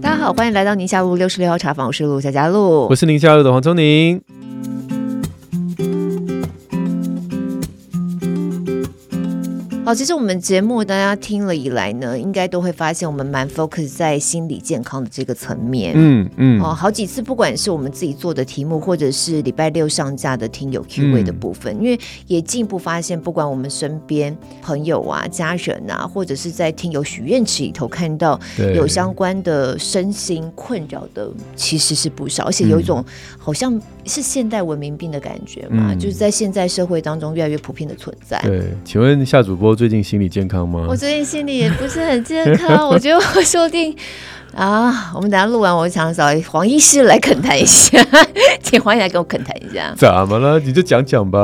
大家好，欢迎来到宁夏路六十六号茶坊，我是陆小佳路，我是宁夏路的黄宗宁。好，其实我们节目大家听了以来呢，应该都会发现我们蛮 focus 在心理健康的这个层面。嗯嗯。哦，好几次，不管是我们自己做的题目，或者是礼拜六上架的听友 Q&A 的部分，嗯、因为也进一步发现，不管我们身边朋友啊、家人啊，或者是在听友许愿池里头看到有相关的身心困扰的，其实是不少，而且有一种好像是现代文明病的感觉嘛，嗯、就是在现在社会当中越来越普遍的存在。对，请问夏主播。最近心理健康吗？我最近心理也不是很健康，我觉得我说不定啊，我们等下录完，我想找黄医师来恳谈一下，请黄医师来跟我恳谈一下。怎么了？你就讲讲吧。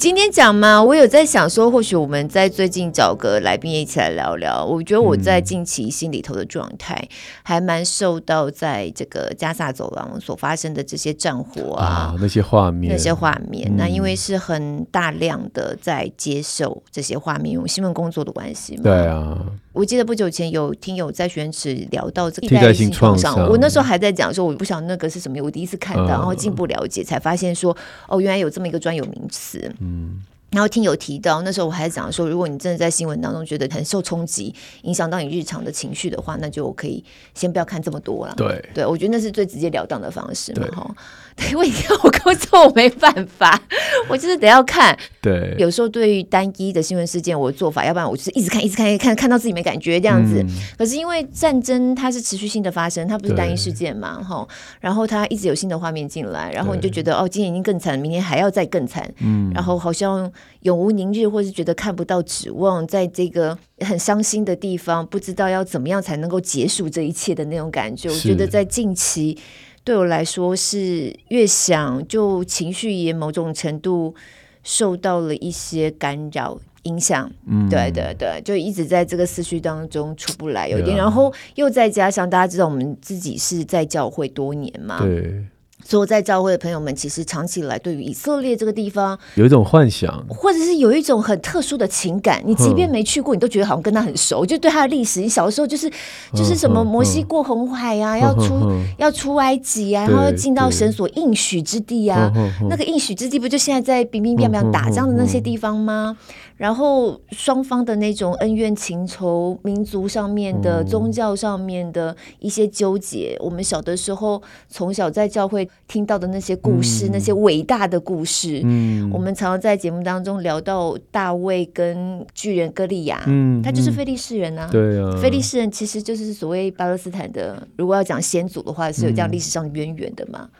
今天讲嘛，我有在想说，或许我们在最近找个来宾一起来聊聊。我觉得我在近期心里头的状态，还蛮受到在这个加萨走廊所发生的这些战火啊，啊那些画面，那些画面。嗯、那因为是很大量的在接受这些画面，用新闻工作的关系嘛。对啊。我记得不久前有听友在选址聊到这个替代性创伤，我那时候还在讲说，我不晓得那个是什么，我第一次看到，然后进一步了解，才发现说，哦，原来有这么一个专有名词。嗯。嗯。然后听友提到，那时候我还在讲说，如果你真的在新闻当中觉得很受冲击，影响到你日常的情绪的话，那就可以先不要看这么多了。对，对我觉得那是最直截了当的方式嘛，哈。因为我工作我没办法，我就是得要看。对，有时候对于单一的新闻事件，我的做法，要不然我就是一直看，一直看，一直看，看到自己没感觉这样子。嗯、可是因为战争它是持续性的发生，它不是单一事件嘛，哈。然后它一直有新的画面进来，然后你就觉得哦，今天已经更惨，明天还要再更惨。嗯。然后好像永无宁日，或是觉得看不到指望，在这个很伤心的地方，不知道要怎么样才能够结束这一切的那种感觉。我觉得在近期。对我来说是越想，就情绪也某种程度受到了一些干扰影响。嗯，对对对，就一直在这个思绪当中出不来，有点。然后又再加上大家知道我们自己是在教会多年嘛，对。所以在教会的朋友们，其实长期以来对于以色列这个地方有一种幻想，或者是有一种很特殊的情感。你即便没去过，你都觉得好像跟他很熟，就对他的历史。你小的时候就是就是什么摩西过红海啊，要出要出埃及啊，然后要进到神所应许之地啊。那个应许之地不就现在在乒乒乓乓打仗的那些地方吗？然后双方的那种恩怨情仇、民族上面的、宗教上面的一些纠结，我们小的时候从小在教会听到的那些故事，嗯、那些伟大的故事，嗯、我们常常在节目当中聊到大卫跟巨人歌利亚，嗯、他就是非利士人啊，对啊，非利士人其实就是所谓巴勒斯坦的，如果要讲先祖的话，是有这样历史上的渊源的嘛。嗯。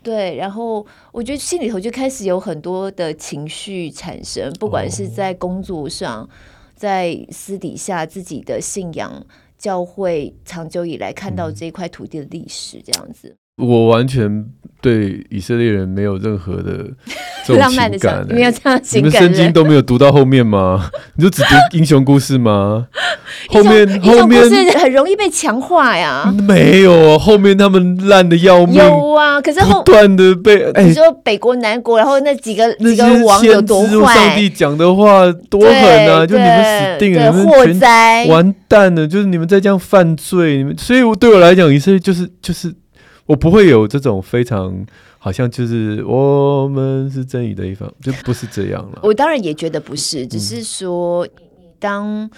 对，然后我觉得心里头就开始有很多的情绪产生，不管是在工作上，哦、在私底下自己的信仰、教会长久以来看到这块土地的历史，这样子。我完全对以色列人没有任何的 这种情感，没有这样情感。你们圣经都没有读到后面吗？你就只读英雄故事吗？后面后面很容易被强化呀。没有啊，后面他们烂的要命。有啊，可是后不断的被你说北国南国，然后那几个几个王有多坏？上帝讲的话多狠啊！就你们死定了，祸灾完蛋了。就是你们在这样犯罪，你们所以对我来讲，以色列就是就是。我不会有这种非常好像就是我们是正义的一方，就不是这样了。我当然也觉得不是，只是说，当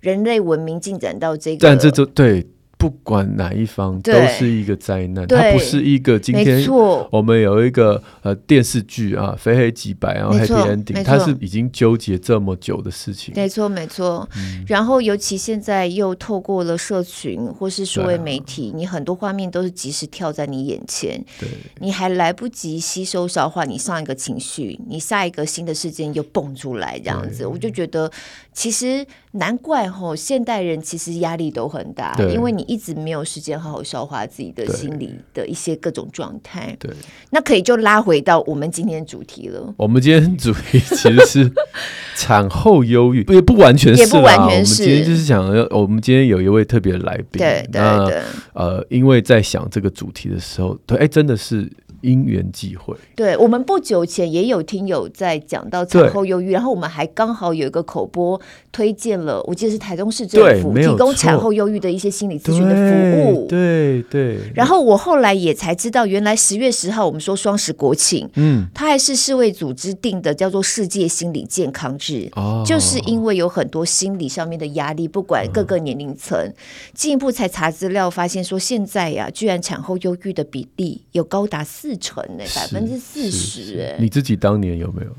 人类文明进展到这个，但这就对。不管哪一方都是一个灾难，它不是一个今天我们有一个呃电视剧啊，非黑即白，然后 happy ending，它是已经纠结这么久的事情。没错，没错。嗯、然后尤其现在又透过了社群或是数位媒体，啊、你很多画面都是及时跳在你眼前，对。你还来不及吸收消化，你上一个情绪，你下一个新的事件又蹦出来，这样子，我就觉得其实难怪吼，现代人其实压力都很大，对。因为你。一直没有时间好好消化自己的心理的一些各种状态。对，那可以就拉回到我们今天的主题了。我们今天主题其实是 产后忧郁，不也不完全是，也不完全是。我们今天就是想要，我们今天有一位特别来宾。对对对。呃，因为在想这个主题的时候，对，哎，真的是。因缘际会。对，我们不久前也有听友在讲到产后忧郁，然后我们还刚好有一个口播推荐了，我记得是台中市政府提供产后忧郁的一些心理咨询的服务。对对。然后我后来也才知道，原来十月十号我们说双十国庆，嗯，它还是世卫组织定的，叫做世界心理健康日，哦，就是因为有很多心理上面的压力，不管各个年龄层，进、嗯、一步才查资料发现说，现在呀，居然产后忧郁的比例有高达四成诶，百分之四十哎。你自己当年有没有？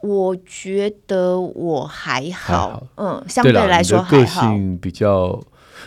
我觉得我还好，嗯，相对来说还好，个性比较。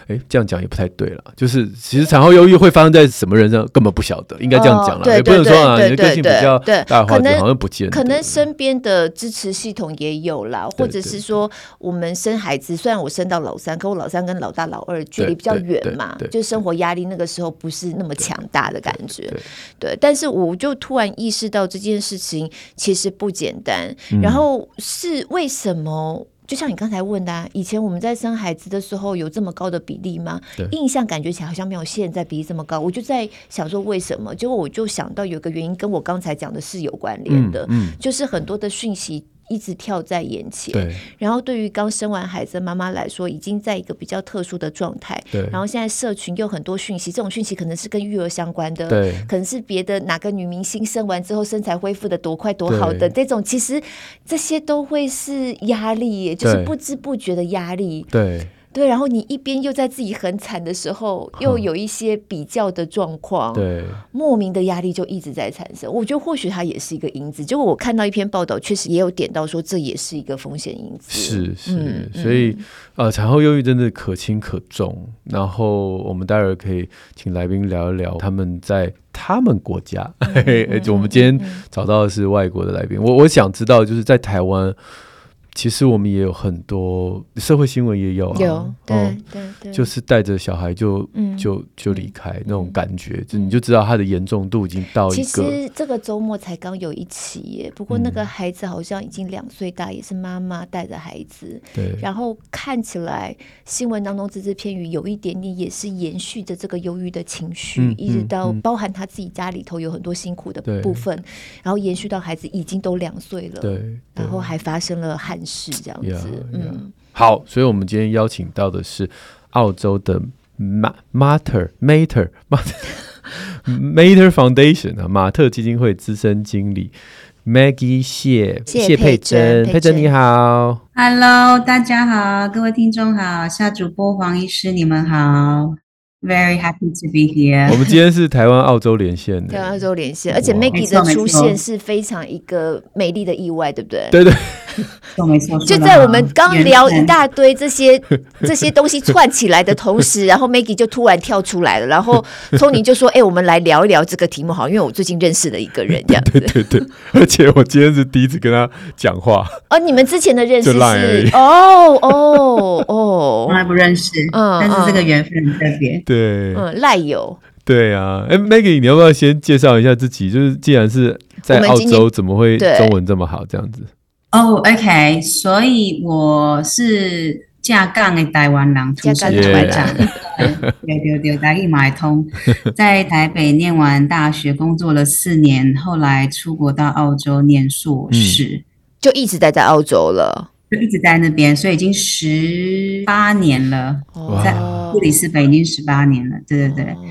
哎，这样讲也不太对了。就是其实产后忧郁会发生在什么人上，根本不晓得，应该这样讲了，也不能说啊，你的个性比较大话，好像不见得。可能身边的支持系统也有啦，或者是说我们生孩子，虽然我生到老三，可我老三跟老大、老二距离比较远嘛，就生活压力那个时候不是那么强大的感觉。对，但是我就突然意识到这件事情其实不简单，然后是为什么？就像你刚才问的，啊，以前我们在生孩子的时候有这么高的比例吗？印象感觉起来好像没有现在比例这么高。我就在想说为什么？结果我就想到有个原因跟我刚才讲的是有关联的，嗯嗯，就是很多的讯息。一直跳在眼前，对。然后对于刚生完孩子的妈妈来说，已经在一个比较特殊的状态，对。然后现在社群又很多讯息，这种讯息可能是跟育儿相关的，对。可能是别的哪个女明星生完之后身材恢复的多快多好的这种，其实这些都会是压力，就是不知不觉的压力，对。对，然后你一边又在自己很惨的时候，又有一些比较的状况，对，莫名的压力就一直在产生。我觉得或许它也是一个因子。结果我看到一篇报道，确实也有点到说这也是一个风险因子。是是，嗯、所以呃，产后忧郁真的可轻可重。然后我们待会儿可以请来宾聊一聊他们在他们国家。我们今天找到的是外国的来宾，我我想知道就是在台湾。其实我们也有很多社会新闻也有啊，有对、哦、对对，就是带着小孩就、嗯、就就离开、嗯、那种感觉，嗯、就你就知道他的严重度已经到一个。其实这个周末才刚有一起耶，不过那个孩子好像已经两岁大，嗯、也是妈妈带着孩子。对，然后看起来新闻当中只字片语，有一点点也是延续着这个忧郁的情绪，嗯、一直到包含他自己家里头有很多辛苦的部分，然后延续到孩子已经都两岁了，对，然后还发生了憾。是这样子，yeah, yeah. 嗯，好，所以我们今天邀请到的是澳洲的 Mater Mater Mater Foundation 啊，马特基金会资深经理 Maggie 谢谢佩珍，佩珍你好，Hello，大家好，各位听众好，夏主播黄医师你们好。Very happy to be here。我们今天是台湾澳洲连线的，台湾澳洲连线，而且 Maggie 的出现是非常一个美丽的意外，对不对？对对，没错。就在我们刚聊一大堆这些 这些东西串起来的同时，然后 Maggie 就突然跳出来了，然后 Tony 就说：“哎、欸，我们来聊一聊这个题目好，因为我最近认识了一个人，这样子。”对对对，而且我今天是第一次跟他讲话。哦，你们之前的认识是？哦哦哦，从来不认识，嗯，但是这个缘分很特别。对，嗯，赖友，对啊，哎，Maggie，你要不要先介绍一下自己？就是既然是在澳洲，怎么会中文这么好？这样子？哦、oh,，OK，所以我是架杠的台湾人，出生在台湾，对对对，台语买通，在台北念完大学，工作了四年，后来出国到澳洲念硕士，嗯、就一直待在澳洲了。就一直在那边，所以已经十八年了。Oh. 在布里斯本已经十八年了，对对对。Oh.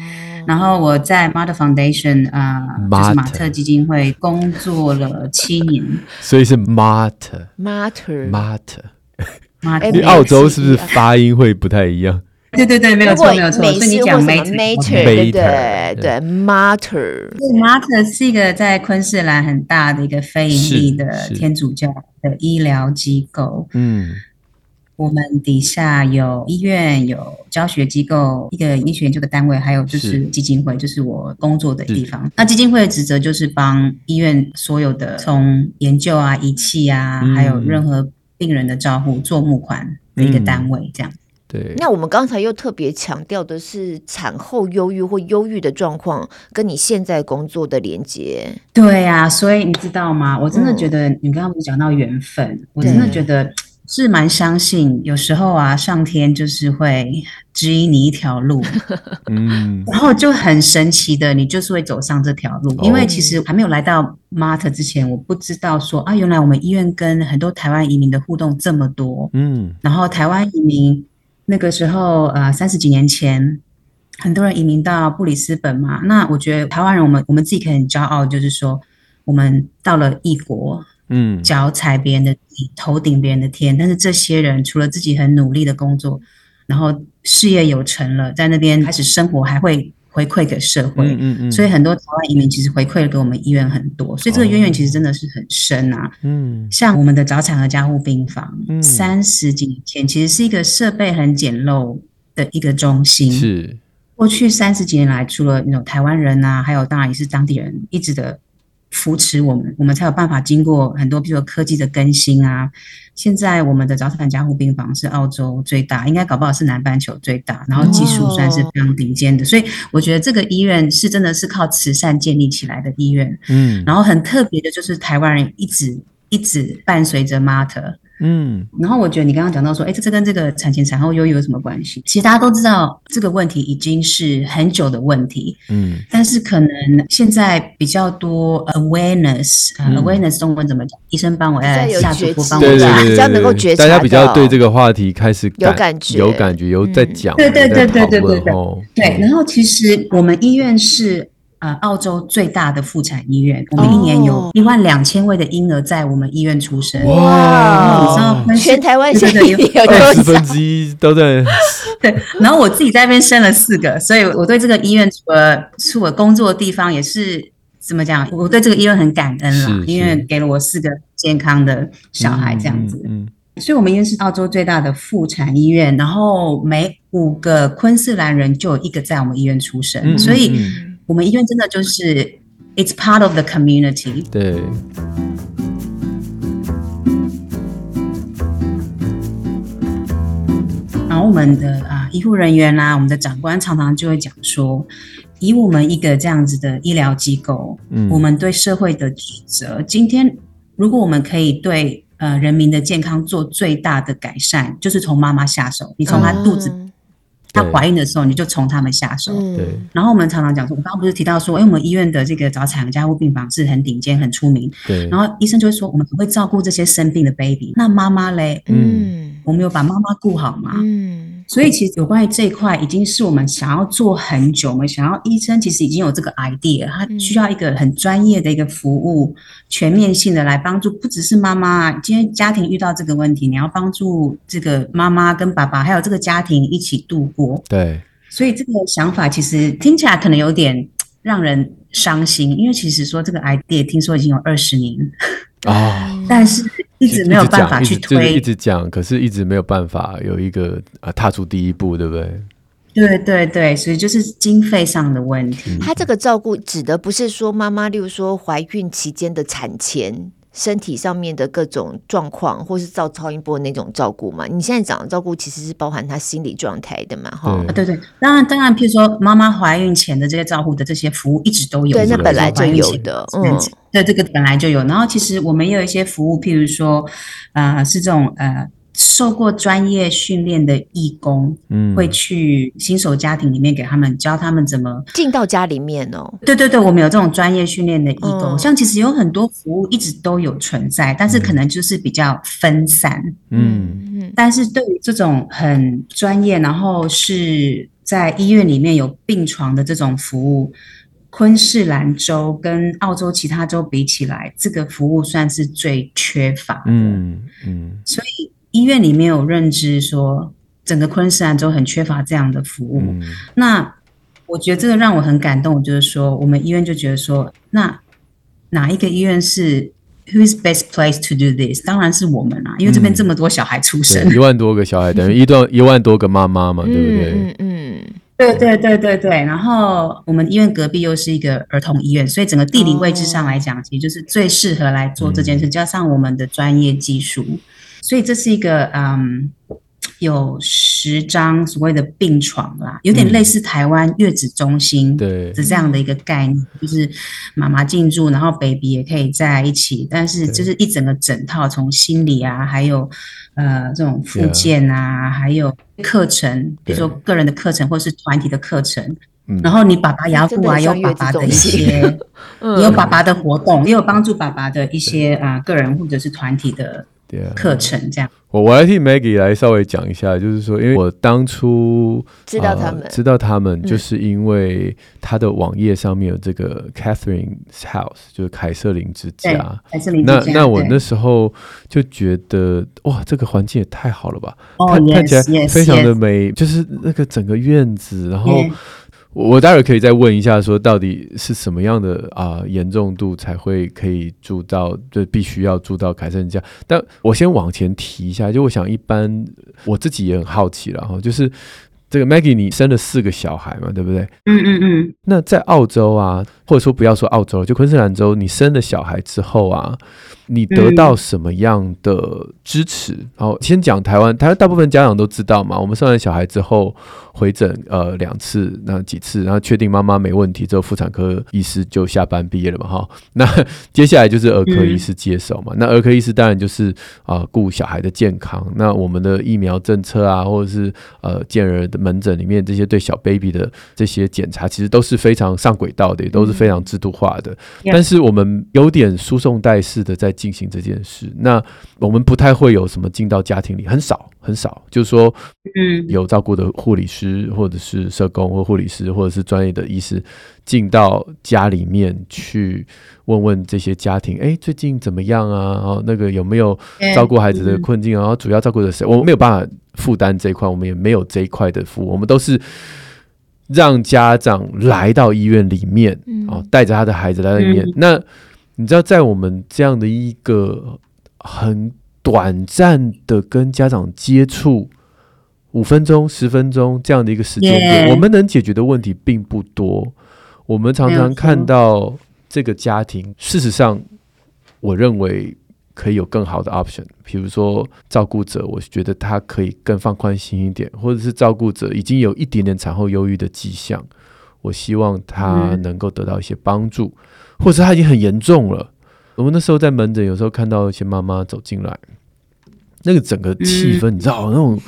然后我在 Mother Foundation 啊、呃就是马特基金会工作了七年，所以是 Mater Mater Mater。你澳洲是不是发音会不太一样？对对对，没有错没有错。所以你讲 Mater，对对对，Mater。Mater 是一个在昆士兰很大的一个非营利的天主教的医疗机构。嗯，我们底下有医院、有教学机构、一个医学研究的单位，还有就是基金会，就是我工作的地方。那基金会的职责就是帮医院所有的从研究啊、仪器啊，还有任何病人的照护做募款的一个单位，这样。对，那我们刚才又特别强调的是产后忧郁或忧郁的状况跟你现在工作的连接。对啊，所以你知道吗？我真的觉得你刚刚不是讲到缘分，嗯、我真的觉得是蛮相信，有时候啊，上天就是会指引你一条路，嗯，然后就很神奇的，你就是会走上这条路。因为其实还没有来到 Mater 之前，我不知道说啊，原来我们医院跟很多台湾移民的互动这么多，嗯，然后台湾移民那个时候呃三十几年前，很多人移民到布里斯本嘛，那我觉得台湾人我们我们自己可以很骄傲，就是说我们到了异国。嗯，脚踩别人的地，头顶别人的天。但是这些人除了自己很努力的工作，然后事业有成了，在那边开始生活，还会回馈给社会。嗯嗯，嗯。所以很多台湾移民其实回馈了给我们医院很多，所以这个渊源其实真的是很深啊。嗯。像我们的早产和加护病房，三十几年前其实是一个设备很简陋的一个中心。是。过去三十几年来，除了那种台湾人啊，还有当然也是当地人一直的。扶持我们，我们才有办法经过很多，比如说科技的更新啊。现在我们的早产加护病房是澳洲最大，应该搞不好是南半球最大，然后技术算是非常顶尖的。哦。所以我觉得这个医院是真的是靠慈善建立起来的医院。嗯，然后很特别的就是台湾人一直一直伴随着 Mater。嗯，然后我觉得你刚刚讲到说，哎，这这跟这个产前产后优有什么关系？其实大家都知道这个问题已经是很久的问题，嗯，但是可能现在比较多 awareness，awareness 中文怎么讲？医生帮我一下，大夫帮我一下，比较能够觉察。大家比较对这个话题开始有感觉，有感觉，有在讲，对对对对对对对。对，然后其实我们医院是。呃，澳洲最大的妇产医院，我们一年有一万两千位的婴儿在我们医院出生。哇！你知道全台湾现在有四分之一都在。对，然后我自己在那边生了四个，所以我对这个医院除了是我工作的地方，也是怎么讲？我对这个医院很感恩啦，因为给了我四个健康的小孩这样子。嗯，嗯，所以我们医院是澳洲最大的妇产医院，然后每五个昆士兰人就有一个在我们医院出生，嗯、所以。嗯我们医院真的就是，it's part of the community。对。然后我们的啊医护人员啦、啊，我们的长官常常就会讲说，以我们一个这样子的医疗机构，嗯，我们对社会的职责，今天如果我们可以对呃人民的健康做最大的改善，就是从妈妈下手，你从她肚子。嗯她怀孕的时候，你就从他们下手。对。然后我们常常讲说，我刚刚不是提到说，因为我们医院的这个早产加护病房是很顶尖、很出名。对。然后医生就会说，我们会照顾这些生病的 baby。那妈妈嘞？嗯。我们有把妈妈顾好吗？嗯。所以其实有关于这一块，已经是我们想要做很久。我们想要医生其实已经有这个 idea，他需要一个很专业的一个服务，全面性的来帮助，不只是妈妈。今天家庭遇到这个问题，你要帮助这个妈妈跟爸爸，还有这个家庭一起度过。对。所以这个想法其实听起来可能有点让人伤心，因为其实说这个 idea 听说已经有二十年啊，哦、但是。一直没有办法去推，一直讲，可是一直没有办法有一个啊踏出第一步，对不对？对对对，所以就是经费上的问题。他这个照顾指的不是说妈妈，例如说怀孕期间的产前。身体上面的各种状况，或是照超音波那种照顾嘛？你现在讲的照顾其实是包含他心理状态的嘛？哈，对对，当然当然，譬如说妈妈怀孕前的这些照顾的这些服务一直都有，对，那本来就有的，嗯，对，这个本来就有。然后其实我们也有一些服务，譬如说，呃，是这种呃。受过专业训练的义工，嗯，会去新手家庭里面给他们教他们怎么进到家里面哦。对对对，我们有这种专业训练的义工，嗯，像其实有很多服务一直都有存在，但是可能就是比较分散，嗯嗯。但是对于这种很专业，然后是在医院里面有病床的这种服务，昆士兰州跟澳洲其他州比起来，这个服务算是最缺乏的，嗯嗯，所以。医院里面有认知说，整个昆士兰州很缺乏这样的服务。嗯、那我觉得这个让我很感动，就是说我们医院就觉得说，那哪一个医院是 Who's best place to do this？当然是我们啦，因为这边这么多小孩出生，嗯、一万多个小孩等于一段一万多个妈妈嘛，对不对？嗯嗯，对对对对对。然后我们医院隔壁又是一个儿童医院，所以整个地理位置上来讲，其实就是最适合来做这件事，嗯、加上我们的专业技术。所以这是一个嗯有十张所谓的病床啦，有点类似台湾月子中心的这样的一个概念，就是妈妈进驻，然后 baby 也可以在一起，但是就是一整个整套，从心理啊，还有呃这种附件啊，还有课程，比如说个人的课程或是团体的课程。然后你爸爸牙护啊，有爸爸的一些，也有爸爸的活动，也有帮助爸爸的一些啊个人或者是团体的课程这样。我我来替 Maggie 来稍微讲一下，就是说，因为我当初知道他们，知道他们，就是因为他的网页上面有这个 Catherine's House，就是凯瑟琳之家。凯瑟琳之家。那那我那时候就觉得，哇，这个环境也太好了吧，看看起来非常的美，就是那个整个院子，然后。我待会可以再问一下，说到底是什么样的啊严重度才会可以住到，就必须要住到凯瑟琳家。但我先往前提一下，就我想一般我自己也很好奇了哈，就是这个 Maggie 你生了四个小孩嘛，对不对？嗯嗯嗯。那在澳洲啊，或者说不要说澳洲，就昆士兰州，你生了小孩之后啊。你得到什么样的支持？好、嗯，先讲台湾，台湾大部分家长都知道嘛。我们生完小孩之后回诊呃两次，那几次，然后确定妈妈没问题之后，妇产科医师就下班毕业了嘛。哈，那接下来就是儿科医师接手嘛。那儿科医师当然就是啊顾小孩的健康。那我们的疫苗政策啊，或者是呃健儿的门诊里面这些对小 baby 的这些检查，其实都是非常上轨道的，也都是非常制度化的。嗯、但是我们有点输送带式的在。进行这件事，那我们不太会有什么进到家庭里，很少很少，就是说，嗯，有照顾的护理师或者是社工或护理师或者是专业的医师进到家里面去问问这些家庭，哎，最近怎么样啊？然后那个有没有照顾孩子的困境啊？然后主要照顾的谁？我们没有办法负担这一块，我们也没有这一块的服务，我们都是让家长来到医院里面，哦，带着他的孩子来到里面，那。你知道，在我们这样的一个很短暂的跟家长接触五分钟、十分钟这样的一个时间点，Yeah. 我们能解决的问题并不多。我们常常看到这个家庭，事实上，我认为可以有更好的 option。比如说，照顾者，我觉得他可以更放宽心一点，或者是照顾者已经有一点点产后忧郁的迹象，我希望他能够得到一些帮助。嗯或者他已经很严重了。我们那时候在门诊，有时候看到一些妈妈走进来，那个整个气氛，你知道那种，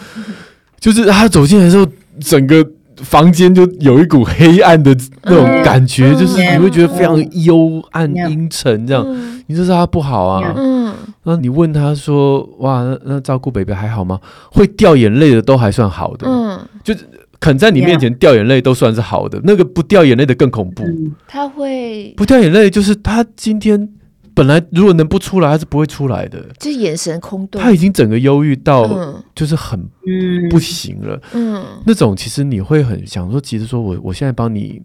就是他走进来的时候，整个房间就有一股黑暗的那种感觉，就是你会觉得非常幽暗阴沉这样。你就是他不好啊，嗯，那你问他说，哇，那那照顾 baby 还好吗？会掉眼泪的都还算好的，嗯，就是。肯在你面前掉眼泪都算是好的，那个不掉眼泪的更恐怖。他会不掉眼泪，就是他今天本来如果能不出来，他是不会出来的。就是眼神空洞，他已经整个忧郁到就是很不行了。嗯，那种其实你会很想说，其实说我我现在帮你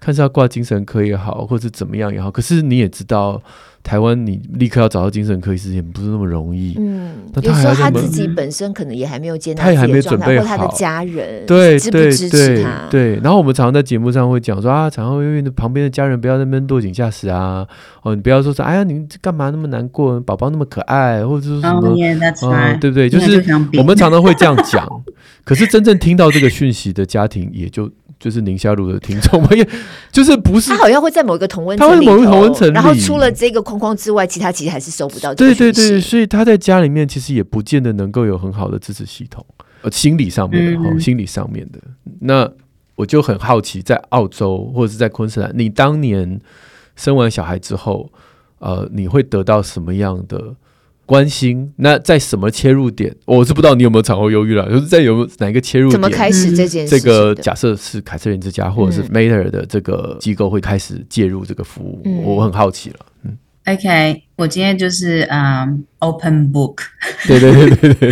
看是要挂精神科也好，或者怎么样也好，可是你也知道。台湾，你立刻要找到精神科医师也不是那么容易。嗯，那他还有时候他自己本身可能也还没有接纳，他也还没准备好。他的家人对支不支持对对对。然后我们常常在节目上会讲说啊，产后忧郁的旁边的家人不要在那边落井下石啊。哦，你不要说说，哎呀，你干嘛那么难过？宝宝那么可爱，或者是什么？哦、yeah, right. 嗯，对不对？就是我们常常会这样讲。可是真正听到这个讯息的家庭，也就。就是宁夏路的听众，因为就是不是他好像会在某一个同温层，他会某一个同温层，然后除了这个框框之外，其他其实还是收不到。对对对，所以他在家里面其实也不见得能够有很好的支持系统，呃，心理上面的哈，嗯、心理上面的。那我就很好奇，在澳洲或者是在昆士兰，你当年生完小孩之后，呃，你会得到什么样的？关心，那在什么切入点？我是不知道你有没有产后忧郁了，就是在有哪一个切入点？怎么开始这件事？这个假设是凯瑟琳之家或者是 Mater 的这个机构会开始介入这个服务，嗯、我很好奇了。嗯，OK，我今天就是嗯、um, open book。对对对对对，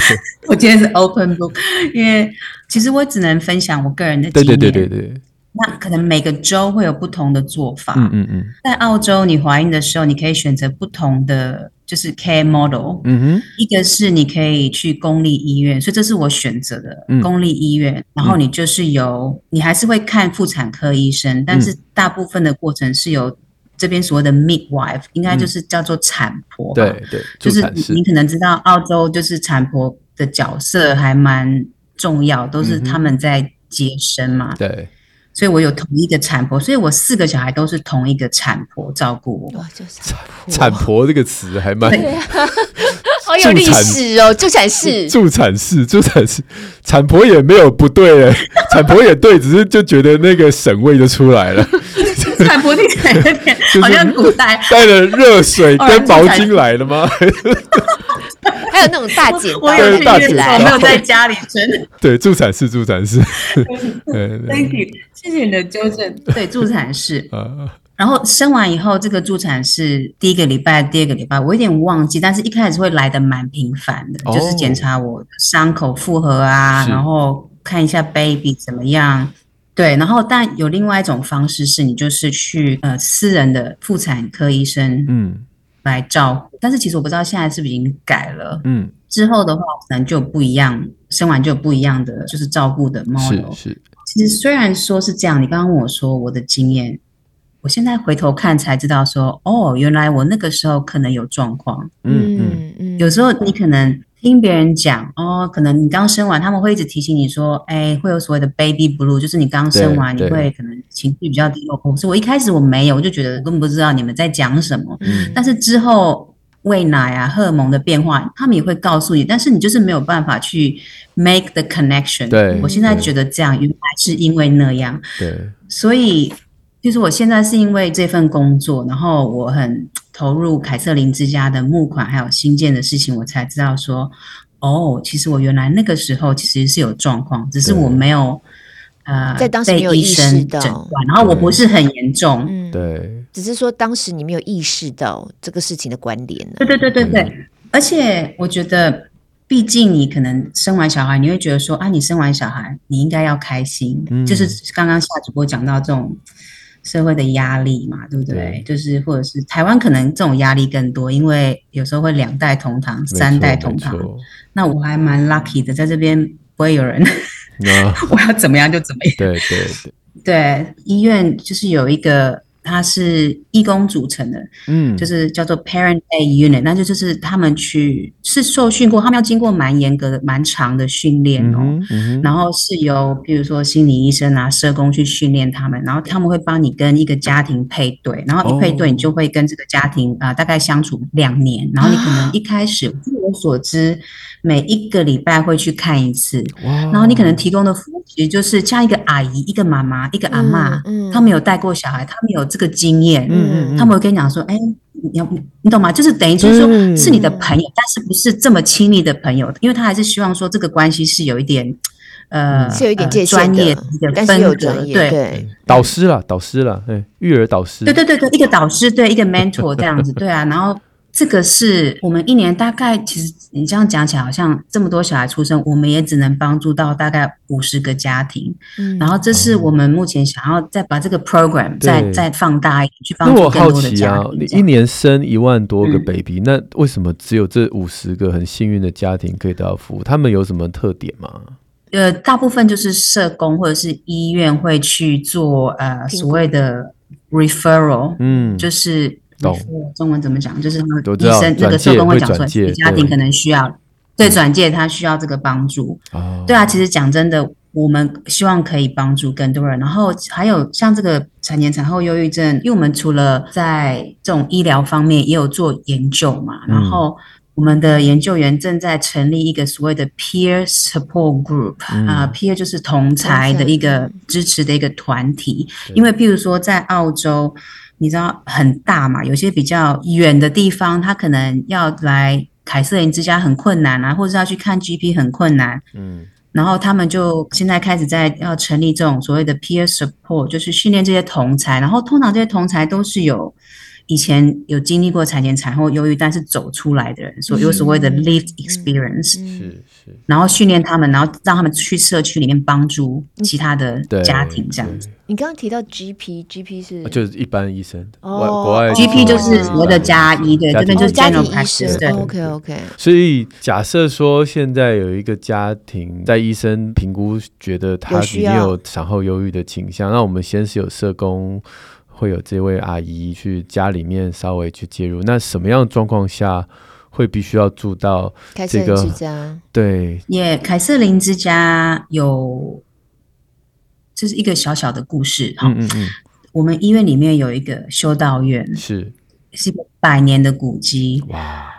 我今天是 open book，因为其实我只能分享我个人的经验。对对对对对。那可能每个州会有不同的做法。嗯嗯嗯。在澳洲，你怀孕的时候，你可以选择不同的。就是 care model，嗯哼，一个是你可以去公立医院，所以这是我选择的公立医院。嗯、然后你就是由你还是会看妇产科医生，嗯、但是大部分的过程是由这边所谓的 midwife，应该就是叫做产婆。对对，就是你可能知道澳洲就是产婆的角色还蛮重要，都是他们在接生嘛。嗯、对。所以我有同一个产婆，所以我四个小孩都是同一个产婆照顾我。哇，就产婆，产婆这个词还蛮，对啊、好有历史哦，助产士，助产士，助产士，产婆也没有不对，产婆也对，只是就觉得那个省位就出来了。产婆听起来有点好像古代带了热水跟毛巾来了吗？还有那种大剪刀，对大剪刀，没有在家里生。对，助产士，助产士。Thank you，谢谢你的纠正。对，助产士。然后生完以后，这个助产士第一个礼拜、第二个礼拜，我有点忘记，但是一开始会来的蛮频繁的，就是检查我伤口复合啊，然后看一下 baby 怎么样。对，然后但有另外一种方式是，你就是去呃私人的妇产科医生，嗯。来照顾，但是其实我不知道现在是不是已经改了。嗯，之后的话可能就不一样，生完就有不一样的，就是照顾的 model。是是，其实虽然说是这样，你刚刚问我说我的经验，我现在回头看才知道说，哦，原来我那个时候可能有状况。嗯嗯嗯，有时候你可能。听别人讲哦，可能你刚生完，他们会一直提醒你说，哎，会有所谓的 baby blue，就是你刚生完，你会可能情绪比较低落。可是我一开始我没有，我就觉得根本不知道你们在讲什么。嗯。但是之后喂奶啊，荷尔蒙的变化，他们也会告诉你，但是你就是没有办法去 make the connection。对。我现在觉得这样，原来是因为那样。对。所以，就是我现在是因为这份工作，然后我很。投入凯瑟琳之家的募款还有新建的事情，我才知道说，哦，其实我原来那个时候其实是有状况，只是我没有呃在当时没有意识到，然后我不是很严重，对，只是说当时你没有意识到这个事情的关联。对对对对对，嗯、而且我觉得，毕竟你可能生完小孩，你会觉得说啊，你生完小孩你应该要开心，嗯、就是刚刚夏主播讲到这种。社会的压力嘛，对不对？对，就是或者是台湾可能这种压力更多，因为有时候会两代同堂、三代同堂。那我还蛮 lucky 的，在这边不会有人 我要怎么样就怎么样。对对对，对，医院就是有一个。它是义工组成的，嗯，就是叫做 Parent Day Unit，那就就是他们去是受训过，他们要经过蛮严格的、蛮长的训练哦，嗯嗯、然后是由比如说心理医生啊、社工去训练他们，然后他们会帮你跟一个家庭配对，然后一配对你就会跟这个家庭啊、哦呃、大概相处两年，然后你可能 一开始，据我所知。每一个礼拜会去看一次，然后你可能提供的服务其实就是像一个阿姨、一个妈妈、一个阿嬷，嗯，他们有带过小孩，他们有这个经验，嗯嗯，他们会跟你讲说，哎，你要你懂吗？就是等于就是说是你的朋友，但是不是这么亲密的朋友，因为他还是希望说这个关系是有一点，呃，是有一点界限的，但是有专业，对，导师了，导师了，对，育儿导师，对对对对，一个导师，对，一个 mentor 这样子，对啊，然后。这个是我们一年大概，其实你这样讲起来，好像这么多小孩出生，我们也只能帮助到大概五十个家庭。嗯，然后这是我们目前想要再把这个 program 再再放大一点，去帮助更多的家庭。那我好奇啊，你一年生一万多个 baby，嗯，那为什么只有这五十个很幸运的家庭可以得到服务？他们有什么特点吗？呃，大部分就是社工或者是医院会去做呃所谓的 referral，嗯，就是。懂中文怎么讲？就是医生那个社工会讲说，家庭可能需要对转介，他需要这个帮助。对啊，其实讲真的，我们希望可以帮助更多人。然后还有像这个产前产后忧郁症，因为我们除了在这种医疗方面也有做研究嘛，然后我们的研究员正在成立一个所谓的 peer support group 啊，peer 就是同才的一个支持的一个团体。因为譬如说在澳洲。你知道很大嘛？有些比较远的地方，他可能要来凯瑟琳之家很困难啊，或者是要去看 GP 很困难。嗯，然后他们就现在开始在要成立这种所谓的 peer support，就是训练这些同才。然后通常这些同才都是有以前有经历过产前产后忧郁，但是走出来的人，所以有所谓的 lived experience。是。然后训练他们，然后让他们去社区里面帮助其他的家庭这样。子。你刚刚提到 GP，GP 是就是一般医生哦，国外 GP 就是所谓的家医，对，这边就是家庭医生，OK OK。所以假设说现在有一个家庭在医生评估觉得他已经有产后忧郁的倾向，那我们先是有社工会有这位阿姨去家里面稍微去介入，那什么样的状况下会必须要住到这个之家。对，也凯瑟琳之家有，这是一个小小的故事。嗯嗯嗯，我们医院里面有一个修道院，是是一个百年的古迹。哇！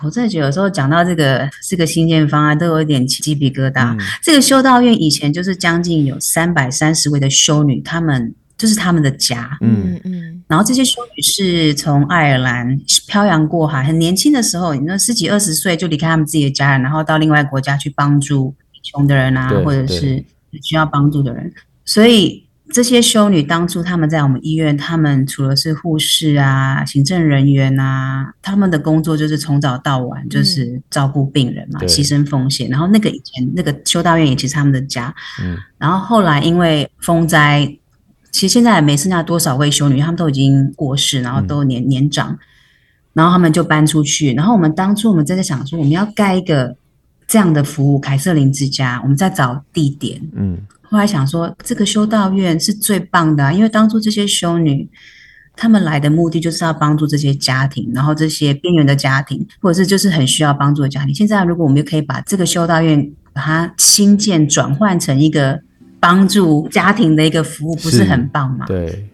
我真的觉得有时候讲到这个这个新建方案，都有一点起鸡皮疙瘩。嗯、这个修道院以前就是将近有三百三十位的修女，他们就是他们的家。嗯嗯。然后这些修女是从爱尔兰漂洋过海，很年轻的时候，你说十几二十岁就离开他们自己的家人，然后到另外国家去帮助穷的人啊，或者是需要帮助的人。所以。这些修女当初他们在我们医院，他们除了是护士啊、行政人员啊，他们的工作就是从早到晚就是照顾病人嘛，嗯、牺牲奉献。然后那个以前那个修道院也其实他们的家，嗯。然后后来因为风灾，其实现在也没剩下多少位修女，他们都已经过世，然后都年、嗯、年长，然后他们就搬出去。然后我们当初我们正在想说，我们要盖一个这样的服务凯瑟琳之家，我们在找地点，嗯。后来想说，这个修道院是最棒的啊，因为当初这些修女，她们来的目的就是要帮助这些家庭，然后这些边缘的家庭，或者是就是很需要帮助的家庭。现在如果我们又可以把这个修道院把它新建转换成一个帮助家庭的一个服务，不是很棒吗？对。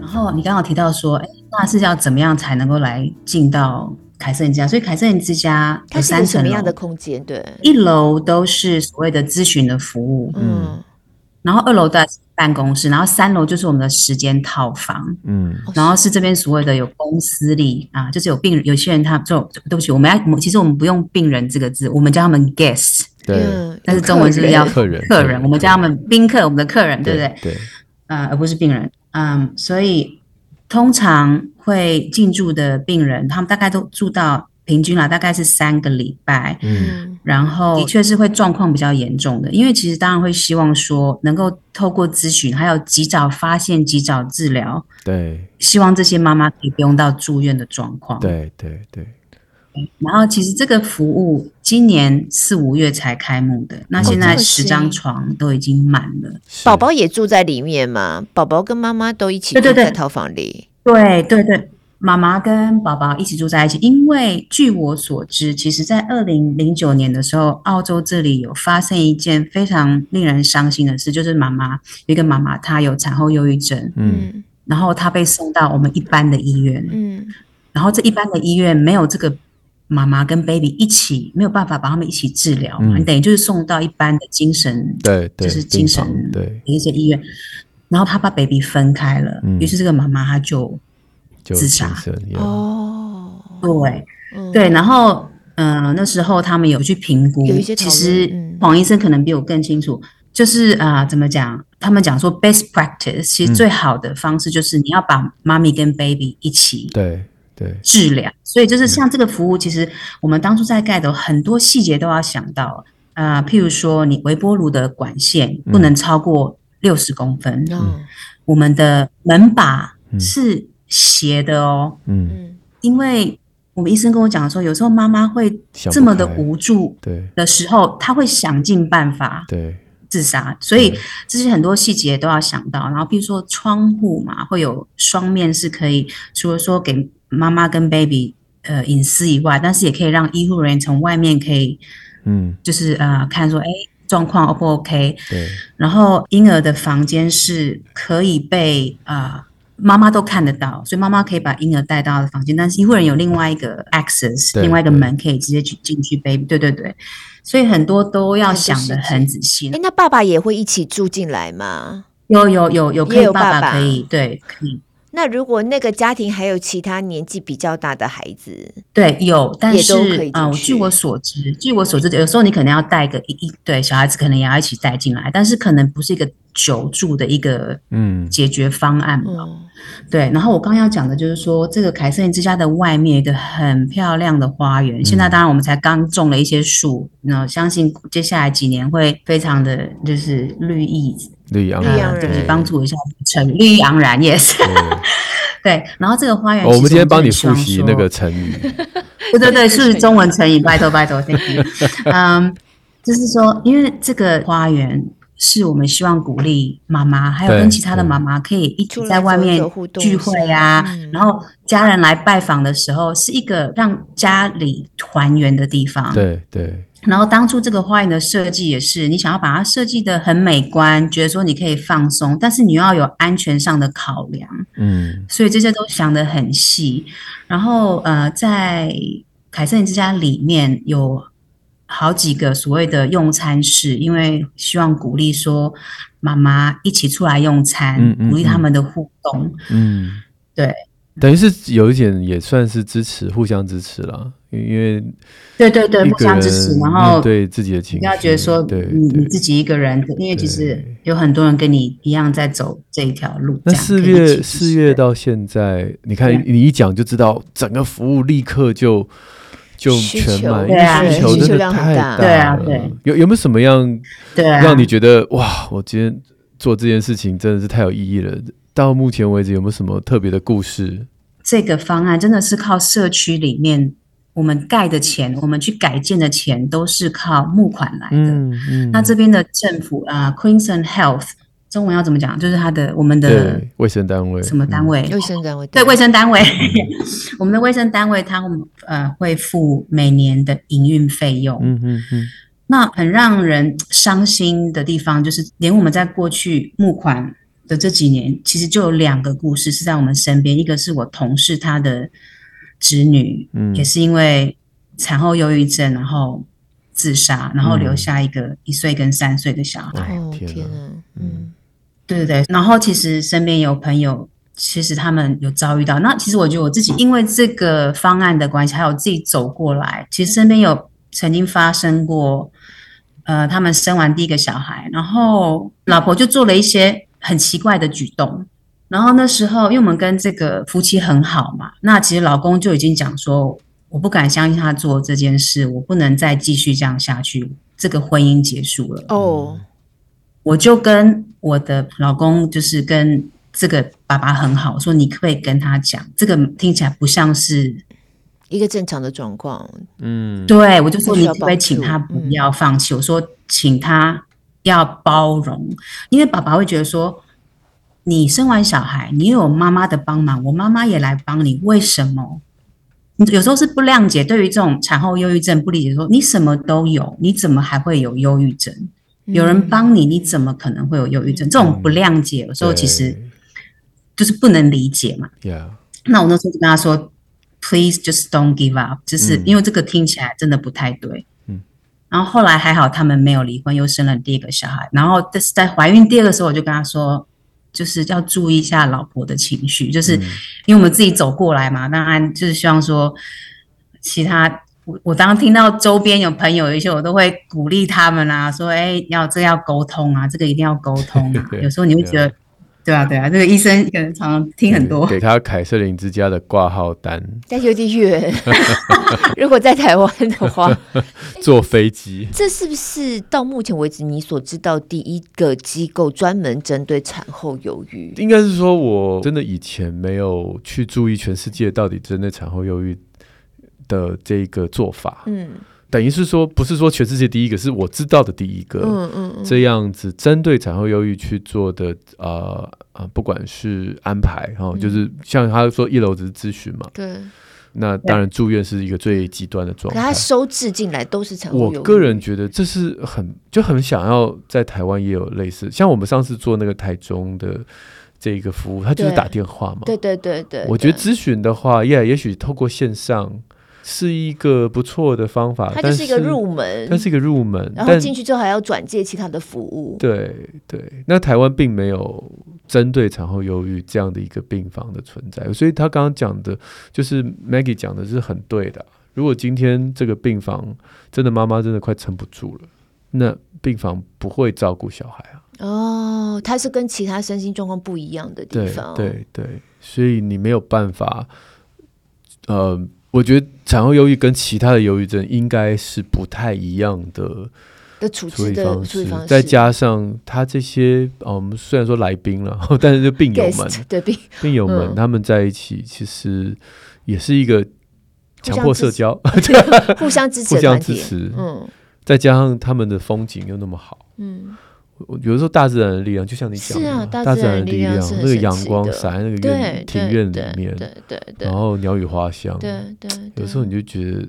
然后你刚刚提到说，哎，那是要怎么样才能够来进到？凯瑟琳之家，所以凯瑟琳之家有三层楼，它是什么样的空间？对，一楼都是所谓的咨询的服务，嗯，然后二楼的办公室，然后三楼就是我们的时间套房，嗯，然后是这边所谓的有公司里啊，就是有病人，有些人他就对不起，我们要其实我们不用病人这个字，我们叫他们 guest，对，但是中文是不是要客人？客人，我们叫他们宾客，我们的客人，对不对？对，啊，而不是病人，嗯，所以。通常会进驻的病人，他们大概都住到平均啦，大概是三个礼拜。嗯，然后的确是会状况比较严重的，因为其实当然会希望说能够透过咨询，还有及早发现、及早治疗。对，希望这些妈妈可以不用到住院的状况。对对对。然后其实这个服务今年四五月才开幕的，那现在十张床都已经满了。宝宝也住在里面吗？宝宝跟妈妈都一起住在套房里。对对对，妈妈跟宝宝一起住在一起。因为据我所知，其实在二零零九年的时候，澳洲这里有发生一件非常令人伤心的事，就是妈妈有一个妈妈她有产后忧郁症，嗯，然后她被送到我们一般的医院，嗯，然后这一般的医院没有这个。妈妈跟 baby 一起没有办法把他们一起治疗，嗯、你等于就是送到一般的精神，对，对就是精神对。一些医院，然后他把 baby 分开了，于、嗯、是这个妈妈她就自杀。哦，对、嗯、对，然后嗯、呃，那时候他们有去评估，其实黄医生可能比我更清楚，就是啊、呃，怎么讲？他们讲说 best practice，其实最好的方式就是你要把妈咪跟 baby 一起对。对，治疗，所以就是像这个服务，其实我们当初在盖的很多细节都要想到啊、呃，譬如说你微波炉的管线不能超过六十公分，嗯，我们的门把是斜的哦，嗯，因为我们医生跟我讲说，有时候妈妈会这么的无助，对。的时候，她会想尽办法，对，自杀，所以这些很多细节都要想到。然后，比如说窗户嘛，会有双面是可以，除了说给妈妈跟 baby 呃隐私以外，但是也可以让医护人员从外面可以，嗯，就是呃看说，哎，状况 O 不 OK？对。然后婴儿的房间是可以被啊、呃、妈妈都看得到，所以妈妈可以把婴儿带到房间，但是医护人员有另外一个 access，另外一个门可以直接去进去 baby。对对对。所以很多都要想的很仔细。哎，那爸爸也会一起住进来吗？有有有有，可以爸爸可以对可以。那如果那个家庭还有其他年纪比较大的孩子，对，有，但是啊、呃，据我所知，据我所知，有时候你可能要带个一一对小孩子，可能也要一起带进来，但是可能不是一个久住的一个嗯解决方案嘛。嗯、对，然后我刚刚要讲的就是说，这个凯瑟琳之家的外面有一个很漂亮的花园，嗯、现在当然我们才刚种了一些树，那相信接下来几年会非常的就是绿意。绿意盎然，就是帮助一下成绿意盎然，yes。对，然后这个花园，我们今天帮你复习那个成语。对对对，是 中文成语，拜托拜托，thank you。嗯，就是说，因为这个花园是我们希望鼓励妈妈，还有跟其他的妈妈可以一起在外面聚会啊，然后家人来拜访的时候，是一个让家里团圆的地方。对对。然后当初这个花园的设计也是，你想要把它设计的很美观，觉得说你可以放松，但是你又要有安全上的考量。嗯，所以这些都想得很细。然后呃，在凯瑟琳之家里面有好几个所谓的用餐室，因为希望鼓励说妈妈一起出来用餐，嗯嗯嗯，鼓励他们的互动。嗯，对。等于是有一点也算是支持，互相支持了，因为对对对，互相支持，然后对自己的情绪，不要觉得说你你自己一个人，因为其实有很多人跟你一样在走这一条路。那四月四月到现在，你看你一讲就知道，整个服务立刻就就全满，因为需求真的太大了。对啊，对，有有没有什么样对让你觉得哇，我今天做这件事情真的是太有意义了？到目前为止有没有什么特别的故事？这个方案真的是靠社区里面我们盖的钱，我们去改建的钱都是靠募款来的。嗯嗯、那这边的政府啊、呃、，Queensland Health，中文要怎么讲？就是它的我们的卫生单位，什么单位？卫生单位。对，卫生单位。我们的卫生单位，他呃会付每年的营运费用。嗯嗯嗯。那很让人伤心的地方，就是连我们在过去募款。的这几年，其实就有两个故事是在我们身边。一个是我同事他的侄女，嗯，也是因为产后忧郁症，然后自杀，然后留下一个一岁跟三岁的小孩。哦天啊，嗯，对对对。然后其实身边有朋友，其实他们有遭遇到。那其实我觉得我自己因为这个方案的关系，还有自己走过来，其实身边有曾经发生过，呃，他们生完第一个小孩，然后老婆就做了一些。很奇怪的举动，然后那时候，因为我们跟这个夫妻很好嘛，那其实老公就已经讲说，我不敢相信他做这件事，我不能再继续这样下去，这个婚姻结束了。哦，我就跟我的老公，就是跟这个爸爸很好，说你可不可以跟他讲，这个听起来不像是一个正常的状况。嗯，对，我就说你可不可以请他不要放弃，嗯、我说请他。要包容，因为爸爸会觉得说，你生完小孩，你有妈妈的帮忙，我妈妈也来帮你，为什么？有时候是不谅解，对于这种产后忧郁症不理解，说你什么都有，你怎么还会有忧郁症？有人帮你，你怎么可能会有忧郁症？这种不谅解，有时候其实就是不能理解嘛。那我那时候就跟他说，Please just don't give up，就是因为这个听起来真的不太对。然后后来还好，他们没有离婚，又生了第一个小孩。然后但是在怀孕第二个时候，我就跟他说，就是要注意一下老婆的情绪，就是因为我们自己走过来嘛。当然就是希望说，其他我我当听到周边有朋友有一些，我都会鼓励他们啊，说哎，要这要沟通啊，这个一定要沟通啊。有时候你会觉得。对啊，对啊，这个医生可能常常听很多。给他凯瑟琳之家的挂号单，但是有点远。如果在台湾的话，坐飞机。这是不是到目前为止你所知道第一个机构专门针对产后忧郁？应该是说，我真的以前没有去注意全世界到底针对产后忧郁的这个做法。嗯。等于是说，不是说全世界第一个，是我知道的第一个，嗯嗯嗯，这样子针对产后忧郁去做的，呃呃，不管是安排哈，就是像他说一楼只是咨询嘛，对，那当然住院是一个最极端的状态。他收治进来都是产后忧郁。我个人觉得这是很就很想要在台湾也有类似，像我们上次做那个台中的这一个服务，他就是打电话嘛，对对对对。我觉得咨询的话，也也许透过线上。是一个不错的方法，它就是一个入门，它是一个入门，然后进去之后还要转介其他的服务。对对，那台湾并没有针对产后忧郁这样的一个病房的存在，所以他刚刚讲的，就是 Maggie 讲的是很对的。如果今天这个病房真的妈妈真的快撑不住了，那病房不会照顾小孩啊。哦，它是跟其他身心状况不一样的地方。对对对，所以你没有办法，呃。我觉得产后忧郁跟其他的忧郁症应该是不太一样的的处置的方式，再加上他这些，嗯，虽然说来宾了，但是就病友们，对病 病友们他们在一起，其实也是一个强迫社交，互相支持，互相支持，嗯，再加上他们的风景又那么好，嗯，有的时候大自然的力量，就像你讲的，啊，大自然的力量，那个阳光洒在那个院庭院里面，对对对，然后鸟语花香，对对，有时候你就觉得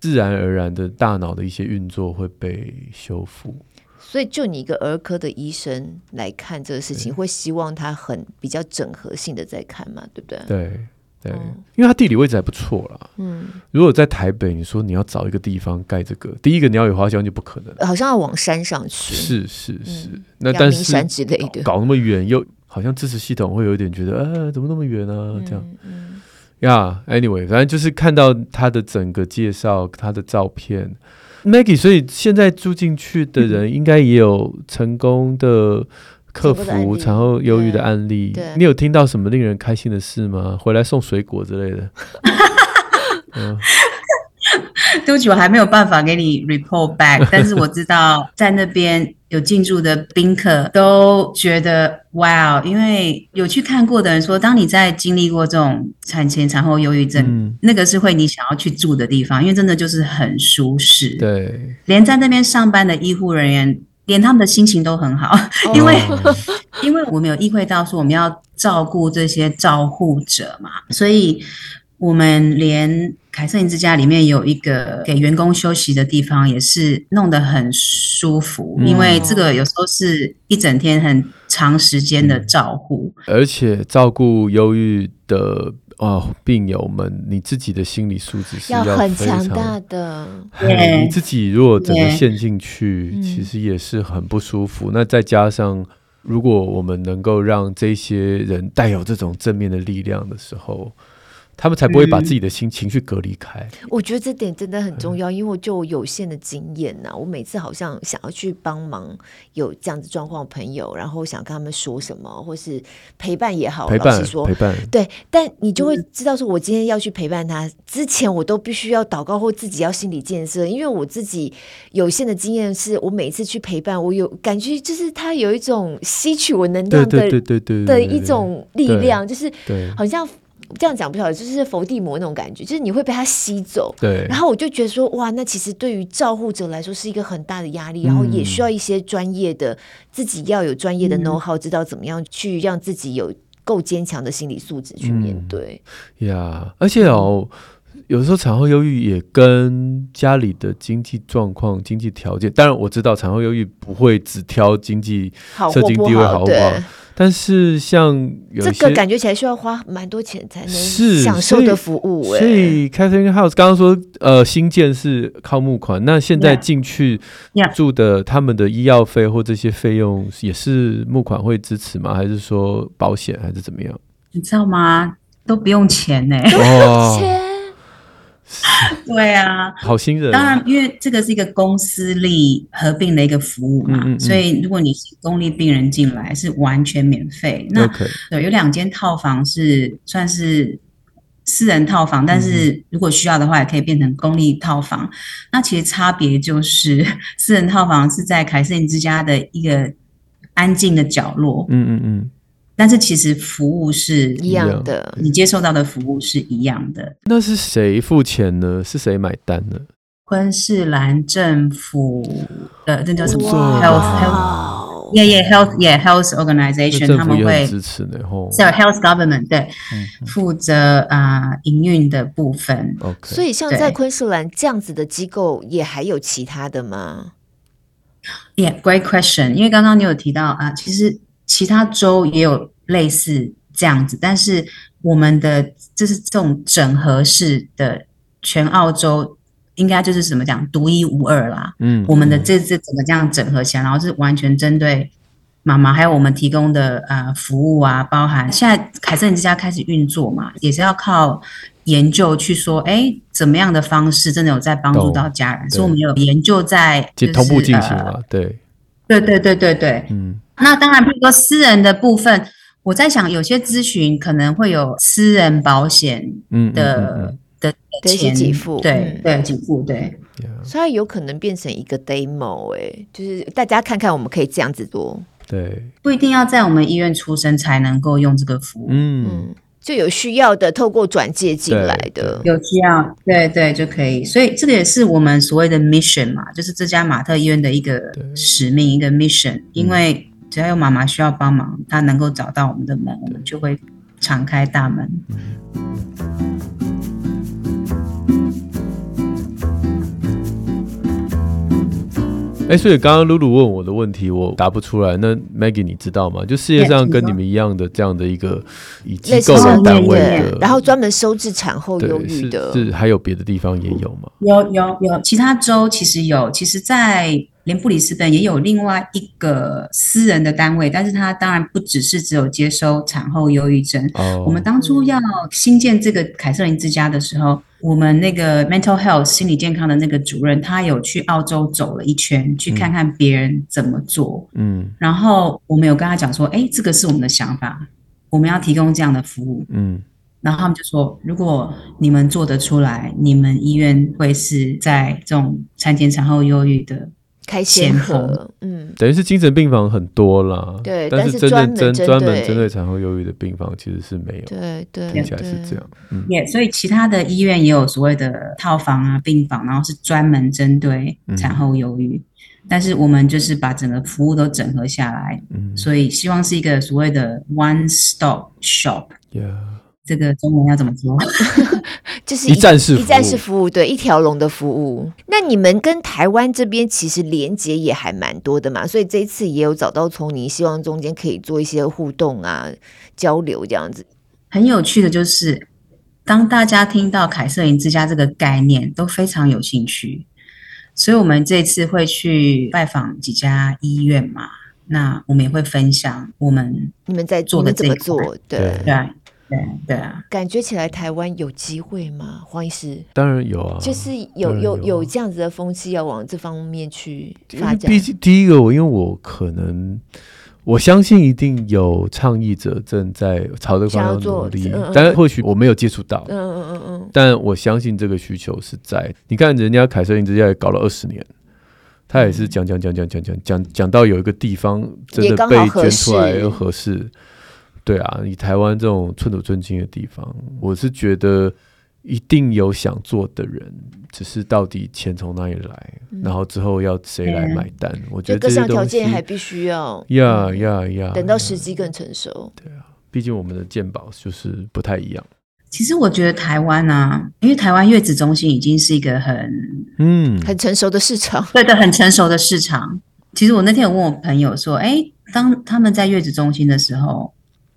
自然而然的大脑的一些运作会被修复。所以，就你一个儿科的医生来看这个事情，会希望他很比较整合性的在看嘛，对不对？对。对，因为它地理位置还不错啦。嗯，如果在台北，你说你要找一个地方盖这个，第一个鸟语花香就不可能，好像要往山上去。是是是，那但是山之类的搞那么远，又好像支持系统会有一点觉得，呃，怎么那么远呢？这样，呀，Anyway，反正就是看到他的整个介绍，他的照片，Maggie，所以现在住进去的人应该也有成功的。克服产后忧郁的案例，你有听到什么令人开心的事吗？回来送水果之类的。嗯，对不起，我还没有办法给你 report back，但是我知道在那边有进驻的宾客都觉得哇，因为有去看过的人说，当你在经历过这种产前产后忧郁症，嗯，那个是会你想要去住的地方，因为真的就是很舒适。对，连在那边上班的医护人员。连他们的心情都很好，因为、oh. 因为我们有意会到说我们要照顾这些照护者嘛，所以我们连凯瑟琳之家里面有一个给员工休息的地方，也是弄得很舒服，嗯、因为这个有时候是一整天很长时间的照护，而且照顾忧郁的。哦，病友们，你自己的心理素质是要，要很强大的。你自己如果整个陷进去，其实也是很不舒服。那再加上，如果我们能够让这些人带有这种正面的力量的时候。他们才不会把自己的心情绪隔离开。我觉得这点真的很重要，因为我就有限的经验呐、啊，我每次好像想要去帮忙有这样子状况的朋友，然后想跟他们说什么，或是陪伴也好，陪伴老实说陪伴对，但你就会知道说，我今天要去陪伴他之前，我都必须要祷告或自己要心理建设，因为我自己有限的经验是，我每次去陪伴，我有感觉就是他有一种吸取我能量的对对对对的一种力量，就是，好像。这样讲不晓得，就是伏地魔那种感觉，就是你会被他吸走。对。然后我就觉得说，哇，那其实对于照护者来说是一个很大的压力，然后也需要一些专业的，自己要有专业的 know how，知道怎么样去让自己有够坚强的心理素质去面对。呀、嗯，而且哦，有时候产后忧郁也跟家里的经济状况、经济条件，当然我知道产后忧郁不会只挑经济、社经地位好不好。但是像有这个感觉起来需要花蛮多钱才能享受的服务，欸，所以 Catherine House 刚刚说，呃，新建是靠募款，那现在进去住的他们的医药费或这些费用也是募款会支持吗？还是说保险还是怎么样？你知道吗？都不用钱呢，欸，不 用钱。对啊，好心人。当然，因为这个是一个公私立合并的一个服务嘛，嗯嗯嗯，所以如果你是公立病人进来，是完全免费。那.对，有两间套房是算是私人套房，但是如果需要的话，也可以变成公立套房。嗯、那其实差别就是，私人套房是在凯瑟琳之家的一个安静的角落。嗯嗯嗯。但是其实服务是一样的，你接受到的服务是一样的。那是谁付钱呢？是谁买单呢？昆士兰政府的那叫什么？Health Health Yeah Yeah Health Yeah Health Organization，他们会支持的。So Health Government 对，负责啊营运的部分。OK。所以像在昆士兰这样子的机构，也还有其他的吗？Yeah, great question。因为刚刚你有提到啊，其实。其他州也有类似这样子，但是我们的就是这种整合式的，全澳洲应该就是怎么讲独一无二啦。嗯，我们的这这整个这样整合起来，然后是完全针对妈妈，还有我们提供的呃服务啊，包含现在凯瑟琳之家开始运作嘛，也是要靠研究去说，哎，怎么样的方式真的有在帮助到家人，所以我们有研究在就同步进行了，对，对对对对对，嗯。那当然，比如说私人的部分，我在想，有些咨询可能会有私人保险的的钱给付，对对给付，对，所以有可能变成一个 demo，哎，就是大家看看，我们可以这样子做，对，不一定要在我们医院出生才能够用这个服务，嗯，就有需要的透过转介进来的，有需要，对对就可以。所以这个也是我们所谓的 mission 嘛，就是这家马特医院的一个使命，一个 mission。因为只要有妈妈需要帮忙，她能够找到我们的门，我们就会敞开大门。哎，所以刚刚露露问我的问题，我答不出来。那 Maggie，你知道吗？就世界上跟你们一样的这样的一个以机构为单位的，然后专门收治产后忧郁的，是还有别的地方也有吗？有有有，其他州其实有，其实，在连布里斯本也有另外一个私人的单位，但是它当然不只是只有接收产后忧郁症。哦，我们当初要新建这个凯瑟琳之家的时候。我们那个 mental health 心理健康的那个主任，他有去澳洲走了一圈，去看看别人怎么做。嗯，然后我们有跟他讲说，哎，这个是我们的想法，我们要提供这样的服务。嗯，然后他们就说，如果你们做得出来，你们医院会是在这种产前产后忧郁的。开先河，嗯，等于是精神病房很多啦，对，但是真正针专门针对。产后忧郁的病房其实是没有，对对，听起来是这样，嗯，也所以其他的医院也有所谓的套房啊、病房，然后是专门针对产后忧郁，但是我们就是把整个服务都整合下来，嗯，所以希望是一个所谓的 one stop shop，yeah。这个中文要怎么说？就是一,一站式一站式服务，对，一条龙的服务。那你们跟台湾这边其实连接也还蛮多的嘛，所以这一次也有找到从你，希望中间可以做一些互动啊、交流这样子。很有趣的就是，当大家听到凯瑟琳之家这个概念，都非常有兴趣，所以我们这次会去拜访几家医院嘛，那我们也会分享我们你们在做的怎么做，对对。对对对啊，感觉起来台湾有机会吗？黄医师，当然有啊，就是有有有，有这样子的风气要往这方面去发展。毕竟第一个，我因为我可能我相信一定有倡议者正在朝这方向努力，嗯嗯，但或许我没有接触到，嗯嗯嗯嗯，但我相信这个需求是在。你看，人家凯瑟琳之家也搞了二十年，他也是讲讲讲讲讲讲讲讲到有一个地方真的被捐出来又合适。对啊，以台湾这种寸土寸金的地方，我是觉得一定有想做的人，只是到底钱从哪里来，嗯、然后之后要谁来买单？嗯、我觉得这各项条件还必须要呀呀呀，等到时机更成熟。对啊，毕竟我们的健保就是不太一样。其实我觉得台湾啊，因为台湾月子中心已经是一个很嗯很成熟的市场，对的，很成熟的市场。其实我那天有问我朋友说，哎，当他们在月子中心的时候。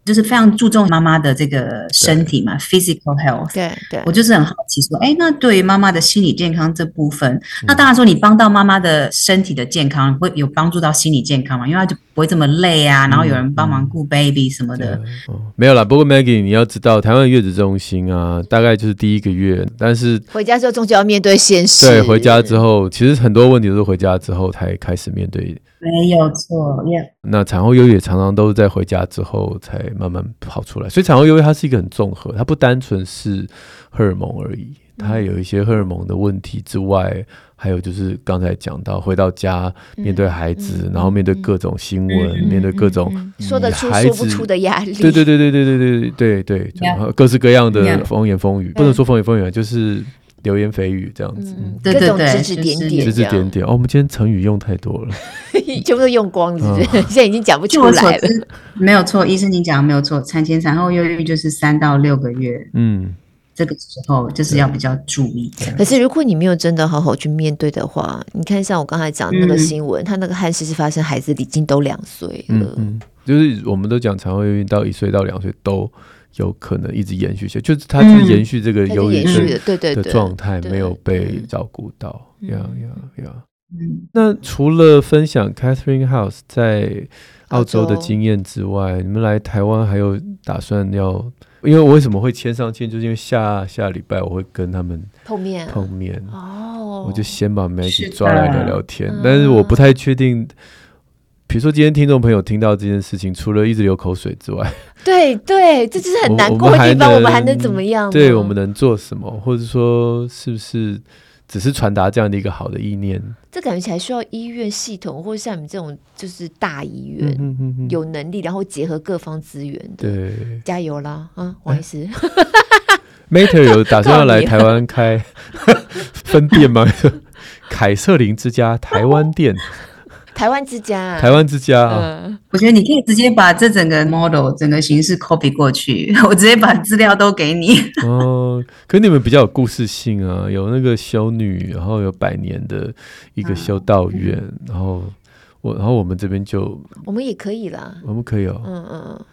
就是非常注重妈妈的这个身体嘛，physical health。对对，我就是很好奇说，哎，那对于妈妈的心理健康这部分，嗯、那当然说你帮到妈妈的身体的健康，会有帮助到心理健康嘛？因为她就不会这么累啊，然后有人帮忙顾 baby 什么的。嗯哦、没有啦，不过 Maggie，你要知道，台湾月子中心啊，大概就是第一个月，但是回家之后终究要面对现实。对，回家之后，其实很多问题都是回家之后才开始面对。没有错，yeah. 那产后忧郁也常常都是在回家之后才慢慢跑出来，所以产后忧郁它是一个很综合，它不单纯是荷尔蒙而已，它有一些荷尔蒙的问题之外，嗯、还有就是刚才讲到回到家面对孩子，嗯、然后面对各种新闻，嗯、面对各种说得出说不出的压力，对对对对对对对对对对，各式各样的风言风语.不能说风言风语，就是。流言蜚语这样子，嗯、各种指指点点，指指点点。哦，我们今天成语用太多了，全部都用光了，现在已经讲不出来了。没有错，医生你讲的没有错，产前产后忧郁就是三到六个月，嗯，这个时候就是要比较注意。可是如果你没有真的好好去面对的话，你看像我刚才讲的那个新闻，他、嗯、那个憾事是发生孩子已经都两岁了，嗯嗯，就是我们都讲产后忧郁到一岁到两岁都。有可能一直延续下去，就是他是延续这个忧郁的状态，没有被照顾到。呀呀呀！那除了分享 Catherine House 在澳洲的经验之外，你们来台湾还有打算要？因为我为什么会签上签，就是因为下下礼拜我会跟他们碰面碰面哦，我就先把 Maggie 抓来聊聊天，但是我不太确定。比如说，今天听众朋友听到这件事情，除了一直流口水之外，对对，这就是很难 过的地方。我们还能怎么样？对，我们能做什么？或者说，是不是只是传达这样的一个好的意念。这感觉起来需要医院系统，或者像你们这种就是大医院，有能力，然后结合各方资源的。对，加油啦！啊，王医师，Mater 有 打算要来台湾开分店吗？凯瑟琳之家台湾店。台湾之家、啊，台湾之家啊！嗯、我觉得你可以直接把这整个 model 整个形式 copy 过去，我直接把资料都给你。哦，可你们比较有故事性啊，有那个修女，然后有百年的一个修道院，嗯、然后我，然后我们这边就我们也可以啦，我们可以哦，嗯嗯嗯，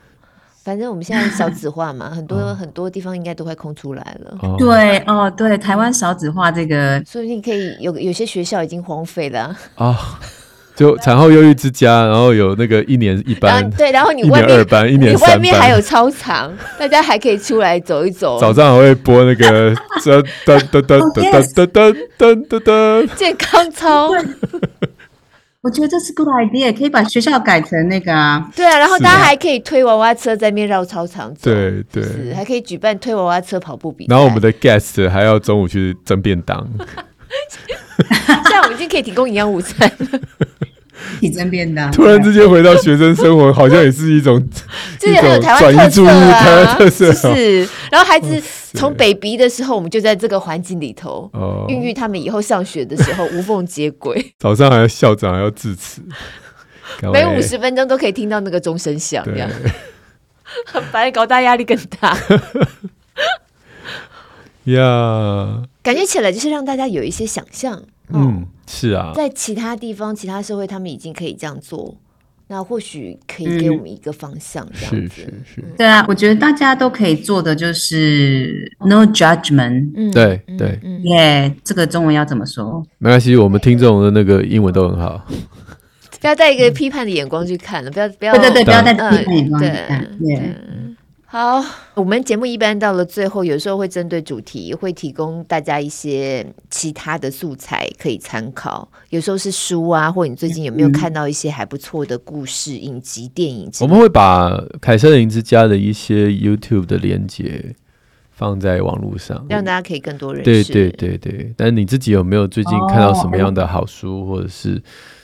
反正我们现在少子化嘛，很多、哦、很多地方应该都快空出来了。哦对哦，对，台湾少子化这个，说不定可以有有些学校已经荒废了啊。哦就产后忧郁之家，然后有那个一年一班，对，然后你外面二班，一年三班，你外面还有操场，大家还可以出来走一走。早上还会播那个噔噔噔噔噔噔噔噔噔噔健康操。我觉得这是 good idea，可以把学校改成那个啊。对啊，然后大家还可以推娃娃车在那边绕操场走。对对，还可以举办推娃娃车跑步比赛。然后我们的 guest 还要中午去蒸便当。现在我们已经可以提供营养午餐了。提蒸便当，突然之间回到学生生活，好像也是一种，这也很有台湾特色啊，台湾特色是。然后孩子从 baby 的时候，我们就在这个环境里头，孕育他们以后上学的时候无缝接轨。早上还要校长还要致辞，每五十分钟都可以听到那个钟声响，这样很烦，搞大压力更大。呀，感觉起来就是让大家有一些想象。嗯，是啊，在其他地方、其他社会，他们已经可以这样做，那或许可以给我们一个方向，这样子。是是是，对啊，我觉得大家都可以做的就是 no judgment。嗯，对对，耶，这个中文要怎么说？没关系，我们听众的那个英文都很好。不要带一个批判的眼光去看了，不要不要，对对对，不要带批判眼光去看，对。好，我们节目一般到了最后，有时候会针对主题，会提供大家一些其他的素材可以参考。有时候是书啊，或你最近有没有看到一些还不错的故事、影集、电影？我们会把凯瑟琳之家的一些 YouTube 的连接放在网络上，让大家可以更多认识。对对对对，但你自己有没有最近看到什么样的好书，或者是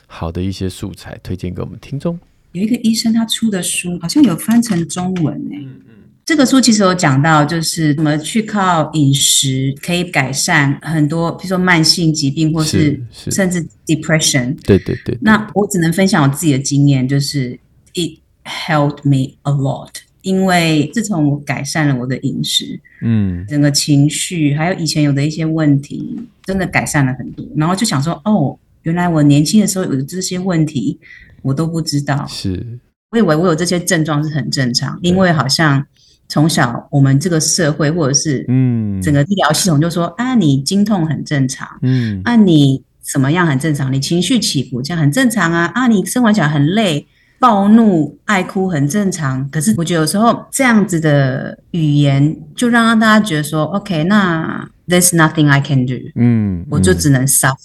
好的一些素材推荐给我们听众？有一个医生他出的书，好像有翻成中文呢、欸。嗯这个书其实有讲到，就是怎么去靠饮食可以改善很多，比如说慢性疾病，或是甚至 depression。对对对。那我只能分享我自己的经验，就是 it helped me a lot。因为自从我改善了我的饮食，嗯，整个情绪还有以前有的一些问题，真的改善了很多。然后就想说，哦，原来我年轻的时候有的这些问题，我都不知道。是。我以为我有这些症状是很正常，因为好像。从小，我们这个社会或者是嗯，整个医疗系统就说啊，你经痛很正常，嗯，啊，你什么样很正常？你情绪起伏这样很正常啊，啊，你生完小孩很累，暴怒爱哭很正常。可是我觉得有时候这样子的语言，就让让大家觉得说，OK，那 there's nothing I can do，嗯，我就只能 suffer。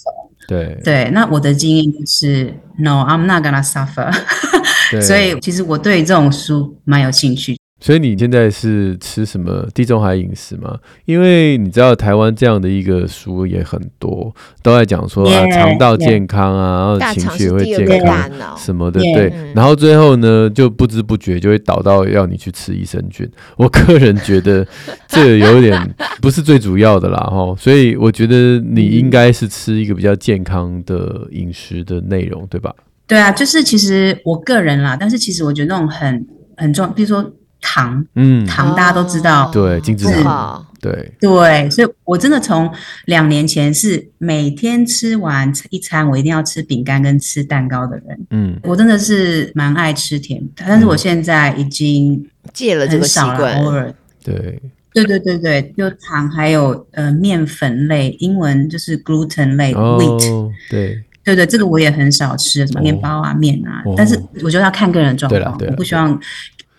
对对，那我的经验就是，No，I'm not gonna suffer。所以其实我对这种书蛮有兴趣。所以你现在是吃什么地中海饮食吗？因为你知道台湾这样的一个书也很多，都在讲说啊肠道健康啊，然后情绪也会健康什么的，对。然后最后呢，就不知不觉就会导到要你去吃益生菌。我个人觉得 这有点不是最主要的啦，哈。所以我觉得你应该是吃一个比较健康的饮食的内容，对吧？对啊，就是其实我个人啦，但是其实我觉得那种很很重要，比如说。糖，嗯，糖大家都知道，对，精致糖，对，对，所以我真的从两年前是每天吃完一餐，我一定要吃饼干跟吃蛋糕的人，嗯，我真的是蛮爱吃甜，但是我现在已经戒了这个习惯，偶尔，对，对对对对，就糖还有呃面粉类，英文就是 gluten 类，wheat，对，对对，这个我也很少吃，什么面包啊面啊，但是我觉得要看个人状况，我不希望。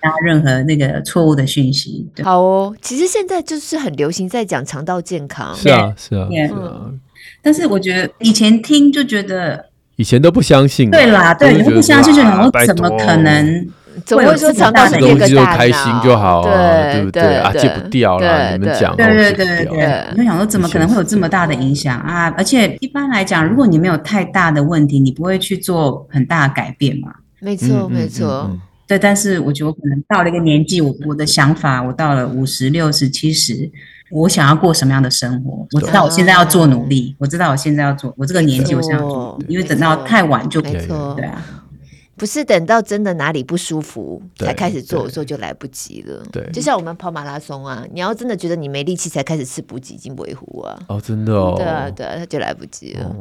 加任何那个错误的讯息。好哦，其实现在就是很流行在讲肠道健康。是啊，是啊，是啊。但是我觉得以前听就觉得，以前都不相信。对啦，对，你不相信就想，我怎么可能？总会说肠道是第二个大脑，开心就好，对不对啊？戒不掉了，你们讲，对对对对，你就想说怎么可能会有这么大的影响啊？而且一般来讲，如果你没有太大的问题，你不会去做很大的改变嘛？没错，没错。对，但是我觉得我可能到了一个年纪，我我的想法，我到了五十六十七十。我想要过什么样的生活？我知道我现在要做努力，我知道我现在要做，我这个年纪我想要做，因为等到太晚就没错，对啊，不是等到真的哪里不舒服才开始做的时候就来不及了。对，就像我们跑马拉松啊，你要真的觉得你没力气才开始吃补给金维护啊，哦，真的哦，对啊，对啊，他就来不及了，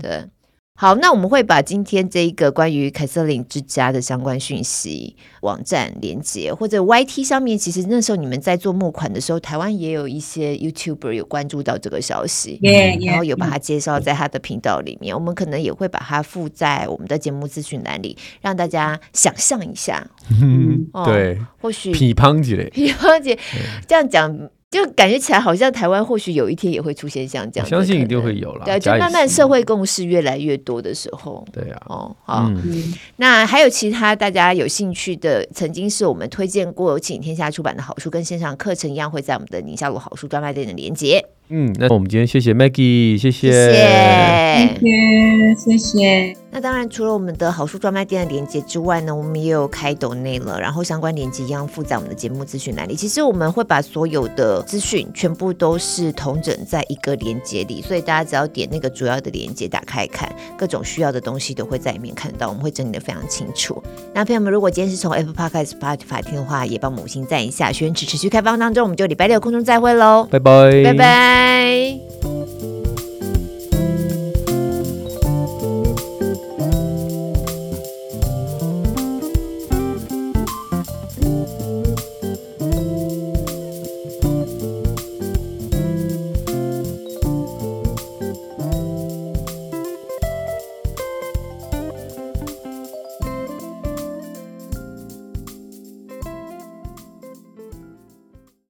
对。好，那我们会把今天这一个关于凯瑟琳之家的相关讯息、网站连接，或者 YT 上面，其实那时候你们在做募款的时候，台湾也有一些 YouTuber 有关注到这个消息，yeah, yeah, 然后有把它介绍在他的频道里面。我们可能也会把它附在我们的节目资讯栏里，让大家想象一下。嗯，哦、对，或许皮胖姐，皮胖姐这样讲。就感觉起来好像台湾或许有一天也会出现像这样，相信一定会有了。对，就慢慢社会共识越来越多的时候，对啊，哦，好，嗯、那还有其他大家有兴趣的，曾经是我们推荐过请天下出版的好书跟线上课程一样，会在我们的宁夏路好书专卖店的连结。嗯，那我们今天谢谢 Maggie，谢谢，谢谢，谢谢。那当然，除了我们的好书专卖店的连接之外呢，我们也有开抖内了，然后相关连接一样附在我们的节目资讯栏里。其实我们会把所有的资讯全部都是统整在一个连接里，所以大家只要点那个主要的连接打开看，各种需要的东西都会在里面看到，我们会整理的非常清楚。那朋友们，如果今天是从 Apple Podcast、Spotify 听的话，也帮我们五星赞一下。许愿池持续开放当中，我们就礼拜六空中再会喽，拜拜拜，拜拜。